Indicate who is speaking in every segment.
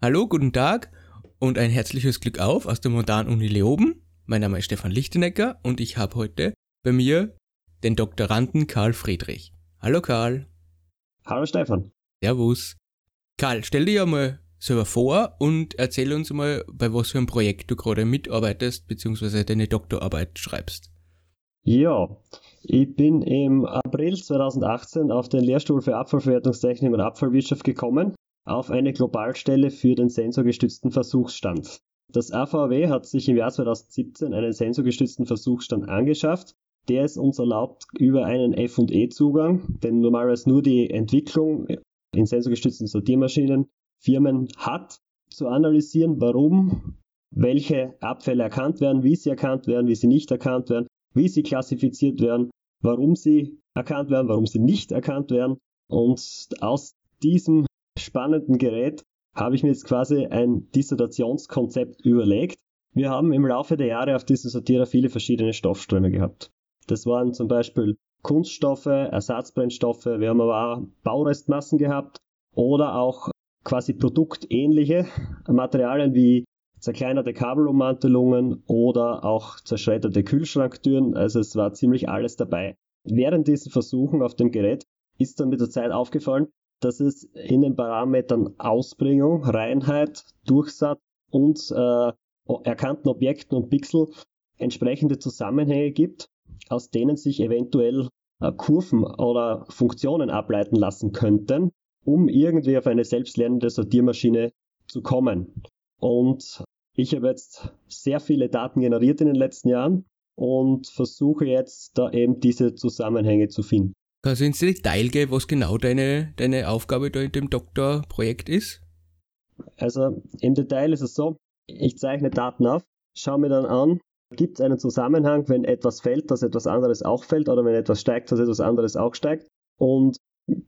Speaker 1: Hallo, guten Tag und ein herzliches Glück auf aus der Modern Uni Leoben. Mein Name ist Stefan Lichtenecker und ich habe heute bei mir den Doktoranden Karl Friedrich. Hallo Karl.
Speaker 2: Hallo Stefan.
Speaker 1: Servus. Karl, stell dir ja mal selber vor und erzähl uns mal, bei was für einem Projekt du gerade mitarbeitest bzw. deine Doktorarbeit schreibst.
Speaker 2: Ja, ich bin im April 2018 auf den Lehrstuhl für Abfallverwertungstechnik und Abfallwirtschaft gekommen, auf eine Globalstelle für den sensorgestützten Versuchsstand. Das AVW hat sich im Jahr 2017 einen sensorgestützten Versuchsstand angeschafft. Der ist uns erlaubt über einen F&E-Zugang, denn normalerweise nur die Entwicklung in sensorgestützten Sortiermaschinen Firmen hat, zu analysieren, warum welche Abfälle erkannt werden, wie sie erkannt werden, wie sie nicht erkannt werden, wie sie klassifiziert werden, warum sie erkannt werden, warum sie nicht erkannt werden. Und aus diesem spannenden Gerät habe ich mir jetzt quasi ein Dissertationskonzept überlegt. Wir haben im Laufe der Jahre auf diesem Sortierer viele verschiedene Stoffströme gehabt. Das waren zum Beispiel Kunststoffe, Ersatzbrennstoffe, wir haben aber auch Baurestmassen gehabt oder auch quasi produktähnliche Materialien wie zerkleinerte Kabelummantelungen oder auch zerschredderte Kühlschranktüren. Also es war ziemlich alles dabei. Während diesen Versuchen auf dem Gerät ist dann mit der Zeit aufgefallen, dass es in den Parametern Ausbringung, Reinheit, Durchsatz und äh, erkannten Objekten und Pixel entsprechende Zusammenhänge gibt, aus denen sich eventuell äh, Kurven oder Funktionen ableiten lassen könnten, um irgendwie auf eine selbstlernende Sortiermaschine zu kommen. Und ich habe jetzt sehr viele Daten generiert in den letzten Jahren und versuche jetzt da eben diese Zusammenhänge zu finden.
Speaker 1: Kannst du ins Detail gehen, was genau deine, deine Aufgabe da in dem Doktorprojekt ist?
Speaker 2: Also im Detail ist es so, ich zeichne Daten auf, schaue mir dann an, gibt es einen Zusammenhang, wenn etwas fällt, dass etwas anderes auch fällt oder wenn etwas steigt, dass etwas anderes auch steigt und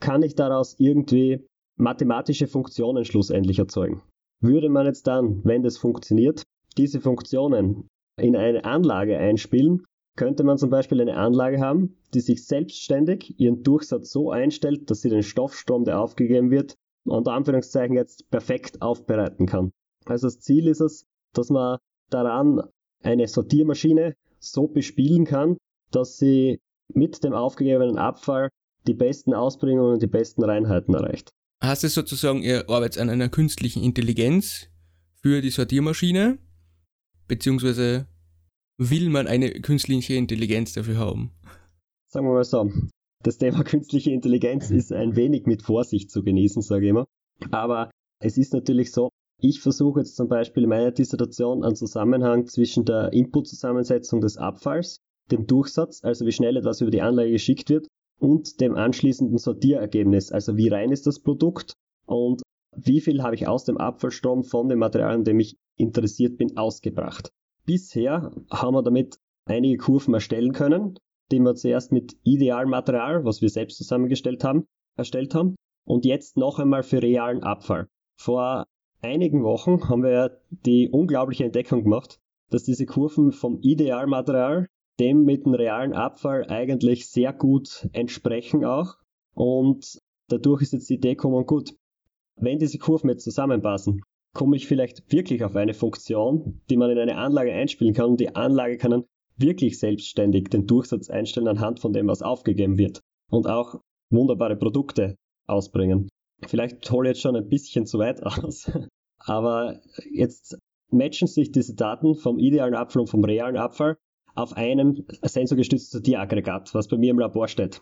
Speaker 2: kann ich daraus irgendwie mathematische Funktionen schlussendlich erzeugen. Würde man jetzt dann, wenn das funktioniert, diese Funktionen in eine Anlage einspielen, könnte man zum Beispiel eine Anlage haben, die sich selbstständig ihren Durchsatz so einstellt, dass sie den Stoffstrom, der aufgegeben wird, unter Anführungszeichen jetzt perfekt aufbereiten kann. Also das Ziel ist es, dass man daran eine Sortiermaschine so bespielen kann, dass sie mit dem aufgegebenen Abfall die besten Ausbringungen und die besten Reinheiten erreicht.
Speaker 1: Hast du sozusagen, ihr arbeitet an einer künstlichen Intelligenz für die Sortiermaschine, beziehungsweise will man eine künstliche Intelligenz dafür haben?
Speaker 2: Sagen wir mal so, das Thema künstliche Intelligenz ist ein wenig mit Vorsicht zu genießen, sage ich immer. Aber es ist natürlich so, ich versuche jetzt zum Beispiel in meiner Dissertation einen Zusammenhang zwischen der Input-Zusammensetzung des Abfalls, dem Durchsatz, also wie schnell etwas über die Anlage geschickt wird, und dem anschließenden Sortierergebnis, also wie rein ist das Produkt und wie viel habe ich aus dem Abfallstrom von dem Material, an dem ich interessiert bin, ausgebracht. Bisher haben wir damit einige Kurven erstellen können, die wir zuerst mit Idealmaterial, was wir selbst zusammengestellt haben, erstellt haben und jetzt noch einmal für realen Abfall. Vor einigen Wochen haben wir die unglaubliche Entdeckung gemacht, dass diese Kurven vom Idealmaterial dem mit dem realen Abfall eigentlich sehr gut entsprechen auch. Und dadurch ist jetzt die Idee gekommen, gut, wenn diese Kurven jetzt zusammenpassen, komme ich vielleicht wirklich auf eine Funktion, die man in eine Anlage einspielen kann und die Anlage kann dann wirklich selbstständig den Durchsatz einstellen anhand von dem, was aufgegeben wird und auch wunderbare Produkte ausbringen. Vielleicht hole ich jetzt schon ein bisschen zu weit aus, aber jetzt matchen sich diese Daten vom idealen Abfall und vom realen Abfall auf einem sensorgestützten Sortieraggregat, was bei mir im Labor steht.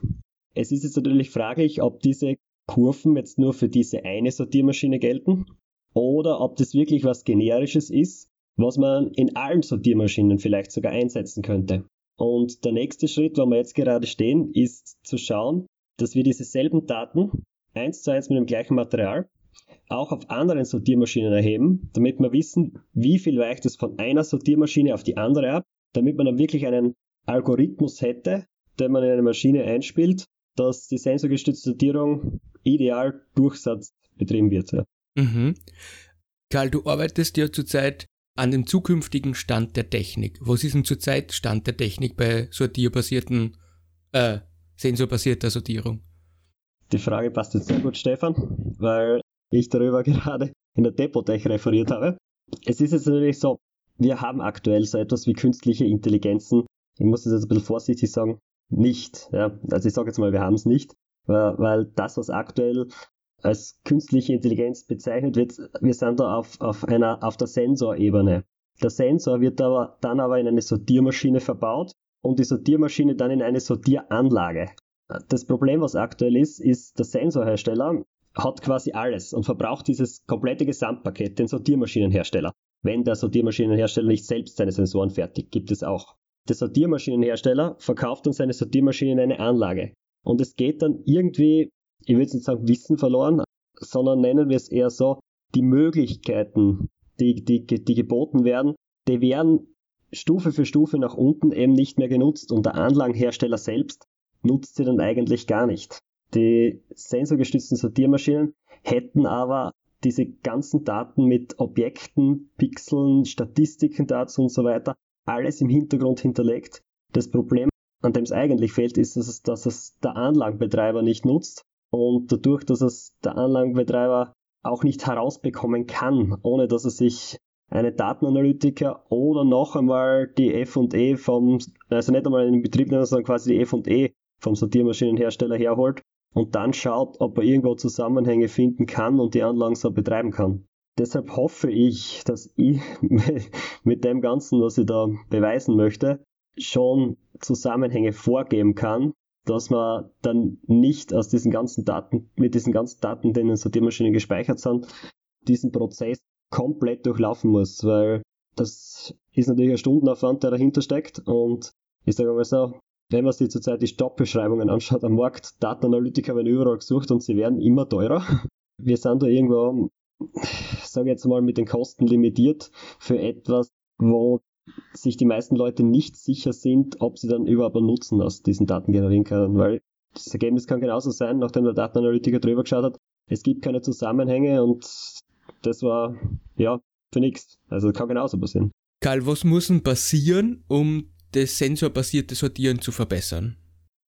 Speaker 2: Es ist jetzt natürlich fraglich, ob diese Kurven jetzt nur für diese eine Sortiermaschine gelten oder ob das wirklich was Generisches ist, was man in allen Sortiermaschinen vielleicht sogar einsetzen könnte. Und der nächste Schritt, wo wir jetzt gerade stehen, ist zu schauen, dass wir diese selben Daten eins zu eins mit dem gleichen Material auch auf anderen Sortiermaschinen erheben, damit wir wissen, wie viel weicht es von einer Sortiermaschine auf die andere ab damit man dann wirklich einen Algorithmus hätte, den man in eine Maschine einspielt, dass die sensorgestützte Sortierung ideal Durchsatz betrieben wird. Ja.
Speaker 1: Mhm. Karl, du arbeitest ja zurzeit an dem zukünftigen Stand der Technik. Was ist denn zurzeit Stand der Technik bei sortierbasierten, äh, sensorbasierter Sortierung?
Speaker 2: Die Frage passt jetzt sehr gut, Stefan, weil ich darüber gerade in der Depotech referiert habe. Es ist jetzt natürlich so, wir haben aktuell so etwas wie künstliche Intelligenzen. Ich muss das jetzt ein bisschen vorsichtig sagen, nicht. Ja. Also ich sage jetzt mal, wir haben es nicht, weil, weil das, was aktuell als künstliche Intelligenz bezeichnet wird, wir sind da auf, auf, einer, auf der Sensorebene. Der Sensor wird aber dann aber in eine Sortiermaschine verbaut und die Sortiermaschine dann in eine Sortieranlage. Das Problem, was aktuell ist, ist, der Sensorhersteller hat quasi alles und verbraucht dieses komplette Gesamtpaket, den Sortiermaschinenhersteller. Wenn der Sortiermaschinenhersteller nicht selbst seine Sensoren fertigt, gibt es auch. Der Sortiermaschinenhersteller verkauft dann seine Sortiermaschine in eine Anlage. Und es geht dann irgendwie, ich würde nicht sagen Wissen verloren, sondern nennen wir es eher so, die Möglichkeiten, die, die, die geboten werden, die werden Stufe für Stufe nach unten eben nicht mehr genutzt und der Anlagenhersteller selbst nutzt sie dann eigentlich gar nicht. Die sensorgestützten Sortiermaschinen hätten aber diese ganzen Daten mit Objekten, Pixeln, Statistiken dazu und so weiter, alles im Hintergrund hinterlegt. Das Problem, an dem es eigentlich fehlt, ist, dass es, dass es der Anlagenbetreiber nicht nutzt und dadurch, dass es der Anlagenbetreiber auch nicht herausbekommen kann, ohne dass er sich eine Datenanalytiker oder noch einmal die F&E vom, also nicht einmal einen Betrieb, sondern quasi die F&E vom Sortiermaschinenhersteller herholt und dann schaut, ob er irgendwo Zusammenhänge finden kann und die Anlagen so betreiben kann. Deshalb hoffe ich, dass ich mit dem Ganzen, was ich da beweisen möchte, schon Zusammenhänge vorgeben kann, dass man dann nicht aus diesen ganzen Daten, mit diesen ganzen Daten, die in den Sortiermaschinen gespeichert sind, diesen Prozess komplett durchlaufen muss, weil das ist natürlich ein Stundenaufwand, der dahinter steckt und ich sage mal so, wenn man sich zurzeit die Jobbeschreibungen anschaut am Markt, Datenanalytiker werden überall gesucht und sie werden immer teurer. Wir sind da irgendwo, sage ich jetzt mal, mit den Kosten limitiert für etwas, wo sich die meisten Leute nicht sicher sind, ob sie dann überhaupt einen Nutzen aus diesen Daten generieren können, weil das Ergebnis kann genauso sein, nachdem der Datenanalytiker drüber geschaut hat, es gibt keine Zusammenhänge und das war, ja, für nichts. Also kann genauso passieren.
Speaker 1: Karl, was muss denn passieren, um das sensorbasierte Sortieren zu verbessern?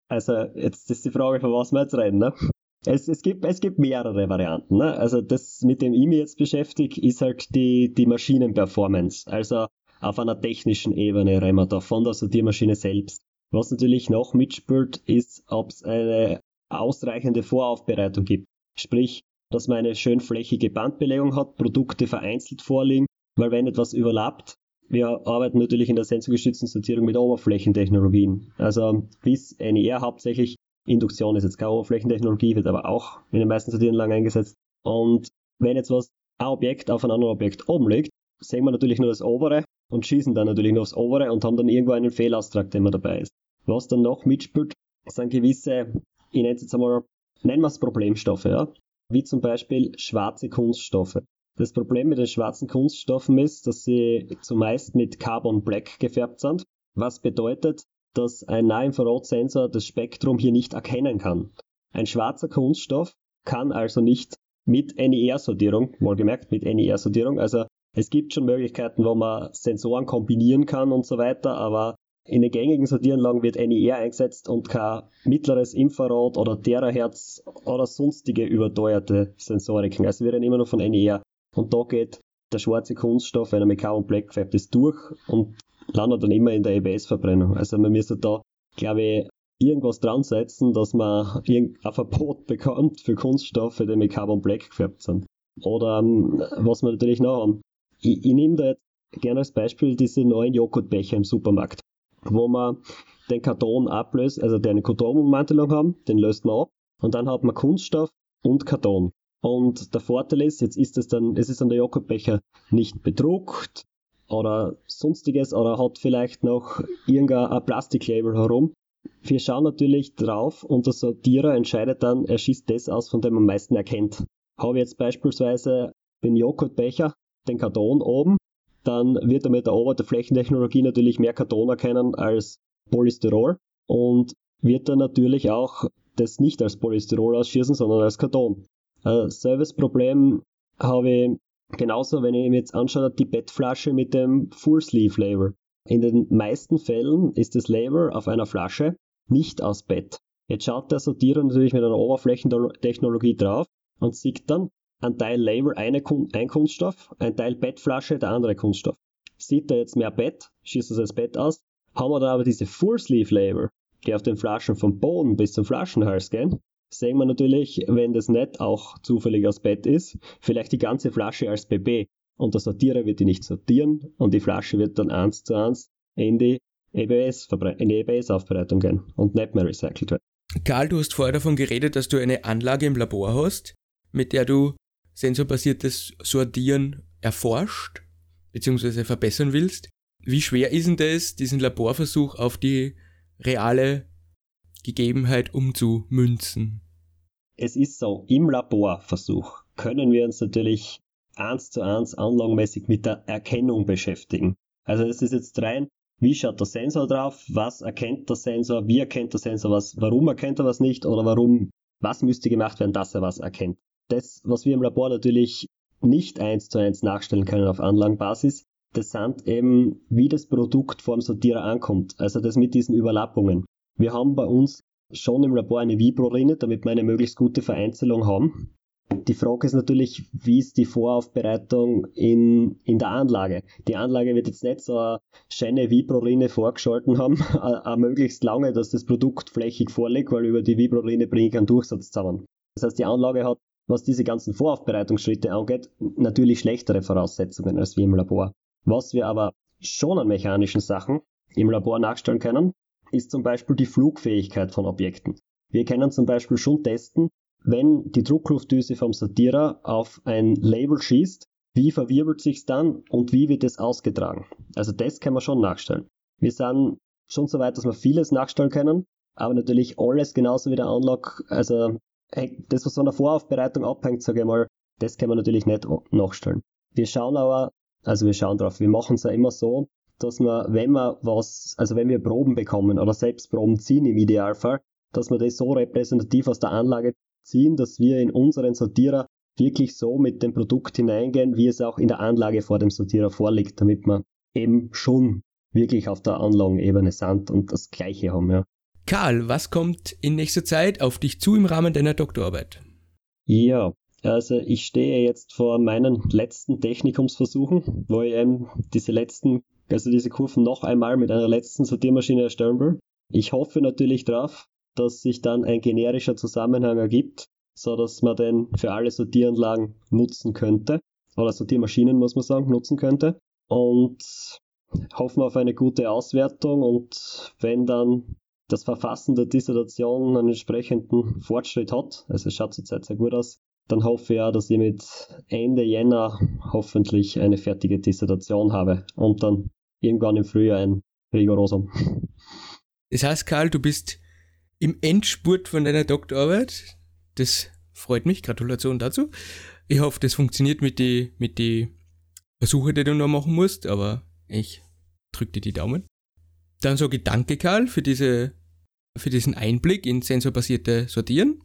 Speaker 2: Also, jetzt ist die Frage, von was wir jetzt reden, ne? Es, es, gibt, es gibt mehrere Varianten. Ne? Also das, mit dem ich mich jetzt beschäftige, ist halt die, die Maschinenperformance. Also auf einer technischen Ebene reden wir da von der Sortiermaschine selbst. Was natürlich noch mitspielt, ist, ob es eine ausreichende Voraufbereitung gibt. Sprich, dass man eine schön flächige Bandbelegung hat, Produkte vereinzelt vorliegen, weil wenn etwas überlappt, wir arbeiten natürlich in der sensorgestützten Sortierung mit Oberflächentechnologien. Also bis NER hauptsächlich. Induktion ist jetzt keine Oberflächentechnologie, wird aber auch in den meisten Sortieranlagen eingesetzt. Und wenn jetzt was, ein Objekt auf ein anderes Objekt oben liegt, sehen wir natürlich nur das obere und schießen dann natürlich nur aufs obere und haben dann irgendwo einen Fehlaustrag, der immer dabei ist. Was dann noch mitspielt, sind gewisse, ich nenne es jetzt einmal, nennen wir es Problemstoffe, ja? wie zum Beispiel schwarze Kunststoffe. Das Problem mit den schwarzen Kunststoffen ist, dass sie zumeist mit Carbon Black gefärbt sind, was bedeutet, dass ein Nahinfrarotsensor das Spektrum hier nicht erkennen kann. Ein schwarzer Kunststoff kann also nicht mit NER-Sortierung, wohlgemerkt mit NER-Sortierung, also es gibt schon Möglichkeiten, wo man Sensoren kombinieren kann und so weiter, aber in den gängigen Sortieranlagen wird NER eingesetzt und kein mittleres Infrarot oder Terahertz oder sonstige überteuerte Sensoriken. Also wir reden immer noch von NER. Und da geht der schwarze Kunststoff, wenn er mit Carbon Black gefärbt ist, durch und landet dann immer in der EBS-Verbrennung. Also man müsste da, glaube ich, irgendwas dran setzen, dass man ein Verbot bekommt für Kunststoffe, die mit Carbon Black gefärbt sind. Oder ähm, was wir natürlich noch haben. Ich, ich nehme da jetzt gerne als Beispiel diese neuen Joghurtbecher im Supermarkt, wo man den Karton ablöst, also der eine Kartonummantelung haben, den löst man ab und dann hat man Kunststoff und Karton. Und der Vorteil ist, jetzt ist es dann, es ist dann der Joghurtbecher nicht bedruckt oder sonstiges oder hat vielleicht noch irgendein Plastiklabel herum. Wir schauen natürlich drauf und der Sortierer entscheidet dann, er schießt das aus, von dem man am meisten erkennt. Habe jetzt beispielsweise den Joghurtbecher, den Karton oben, dann wird er mit der Oberflächentechnologie natürlich mehr Karton erkennen als Polystyrol und wird dann natürlich auch das nicht als Polystyrol ausschießen, sondern als Karton. Äh, Serviceproblem habe ich genauso, wenn ich mir jetzt anschaue, die Bettflasche mit dem Full Sleeve Label. In den meisten Fällen ist das Label auf einer Flasche nicht aus Bett. Jetzt schaut der Sortierer natürlich mit einer Oberflächentechnologie drauf und sieht dann, ein Teil Label eine, ein Kunststoff, ein Teil Bettflasche der andere Kunststoff. Sieht da jetzt mehr Bett, schießt das als Bett aus, haben wir dann aber diese Full Sleeve Label, die auf den Flaschen vom Boden bis zum Flaschenhals gehen, sehen wir natürlich, wenn das nicht auch zufällig aus Bett ist, vielleicht die ganze Flasche als BB und der Sortierer wird die nicht sortieren und die Flasche wird dann eins zu eins in die EBS, in die EBS-Aufbereitung gehen und nicht mehr recycelt werden.
Speaker 1: Karl, du hast vorher davon geredet, dass du eine Anlage im Labor hast, mit der du sensorbasiertes Sortieren erforscht bzw. verbessern willst. Wie schwer ist denn das, diesen Laborversuch auf die reale Gegebenheit umzumünzen?
Speaker 2: Es ist so, im Laborversuch können wir uns natürlich eins zu eins anlagenmäßig mit der Erkennung beschäftigen. Also es ist jetzt rein, wie schaut der Sensor drauf, was erkennt der Sensor, wie erkennt der Sensor was, warum erkennt er was nicht oder warum, was müsste gemacht werden, dass er was erkennt. Das, was wir im Labor natürlich nicht eins zu eins nachstellen können auf Anlagenbasis, das sind eben, wie das Produkt vorm Sortierer ankommt. Also das mit diesen Überlappungen. Wir haben bei uns schon im Labor eine Vibro-Rinne, damit wir eine möglichst gute Vereinzelung haben. Die Frage ist natürlich, wie ist die Voraufbereitung in, in der Anlage? Die Anlage wird jetzt nicht so eine schöne Vibro-Rinne vorgeschalten haben, a, möglichst lange, dass das Produkt flächig vorliegt, weil über die Vibro-Rinne bringe ich einen Durchsatz zusammen. Das heißt, die Anlage hat, was diese ganzen Voraufbereitungsschritte angeht, natürlich schlechtere Voraussetzungen als wir im Labor. Was wir aber schon an mechanischen Sachen im Labor nachstellen können, ist zum Beispiel die Flugfähigkeit von Objekten. Wir können zum Beispiel schon testen, wenn die Druckluftdüse vom Sortierer auf ein Label schießt, wie verwirbelt sich's dann und wie wird es ausgetragen? Also das kann man schon nachstellen. Wir sind schon so weit, dass wir vieles nachstellen können, aber natürlich alles genauso wie der Unlock, also das, was von der Voraufbereitung abhängt, sage ich mal, das kann man natürlich nicht nachstellen. Wir schauen aber, also wir schauen drauf, wir machen es ja immer so, dass wir, wenn wir was, also wenn wir Proben bekommen oder selbst Proben ziehen im Idealfall, dass wir das so repräsentativ aus der Anlage ziehen, dass wir in unseren Sortierer wirklich so mit dem Produkt hineingehen, wie es auch in der Anlage vor dem Sortierer vorliegt, damit wir eben schon wirklich auf der Anlagenebene sind und das Gleiche haben, ja.
Speaker 1: Karl, was kommt in nächster Zeit auf dich zu im Rahmen deiner Doktorarbeit?
Speaker 2: Ja, also ich stehe jetzt vor meinen letzten Technikumsversuchen, wo ich eben diese letzten, also diese Kurven noch einmal mit einer letzten Sortiermaschine erstellen will. Ich hoffe natürlich darauf, dass sich dann ein generischer Zusammenhang ergibt, so dass man den für alle Sortieranlagen nutzen könnte. Oder Sortiermaschinen, muss man sagen, nutzen könnte. Und hoffen auf eine gute Auswertung und wenn dann das Verfassen der Dissertation einen entsprechenden Fortschritt hat, also es schaut zurzeit sehr gut aus, dann hoffe ich ja, dass ich mit Ende Jänner hoffentlich eine fertige Dissertation habe und dann irgendwann im Frühjahr ein Rigorosum.
Speaker 1: Das heißt, Karl, du bist im Endspurt von deiner Doktorarbeit. Das freut mich. Gratulation dazu. Ich hoffe, das funktioniert mit den mit die Versuchen, die du noch machen musst, aber ich drücke dir die Daumen. Dann sage ich danke, Karl, für, diese, für diesen Einblick in sensorbasierte Sortieren.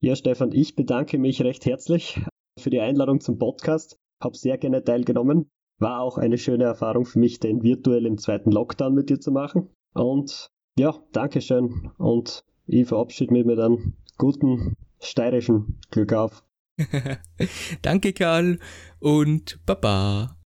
Speaker 2: Ja, Stefan, ich bedanke mich recht herzlich für die Einladung zum Podcast. Habe sehr gerne teilgenommen. War auch eine schöne Erfahrung für mich, den virtuell im zweiten Lockdown mit dir zu machen. Und ja, danke schön und ich verabschiede mich mit einem guten steirischen Glück auf.
Speaker 1: danke, Karl und Baba.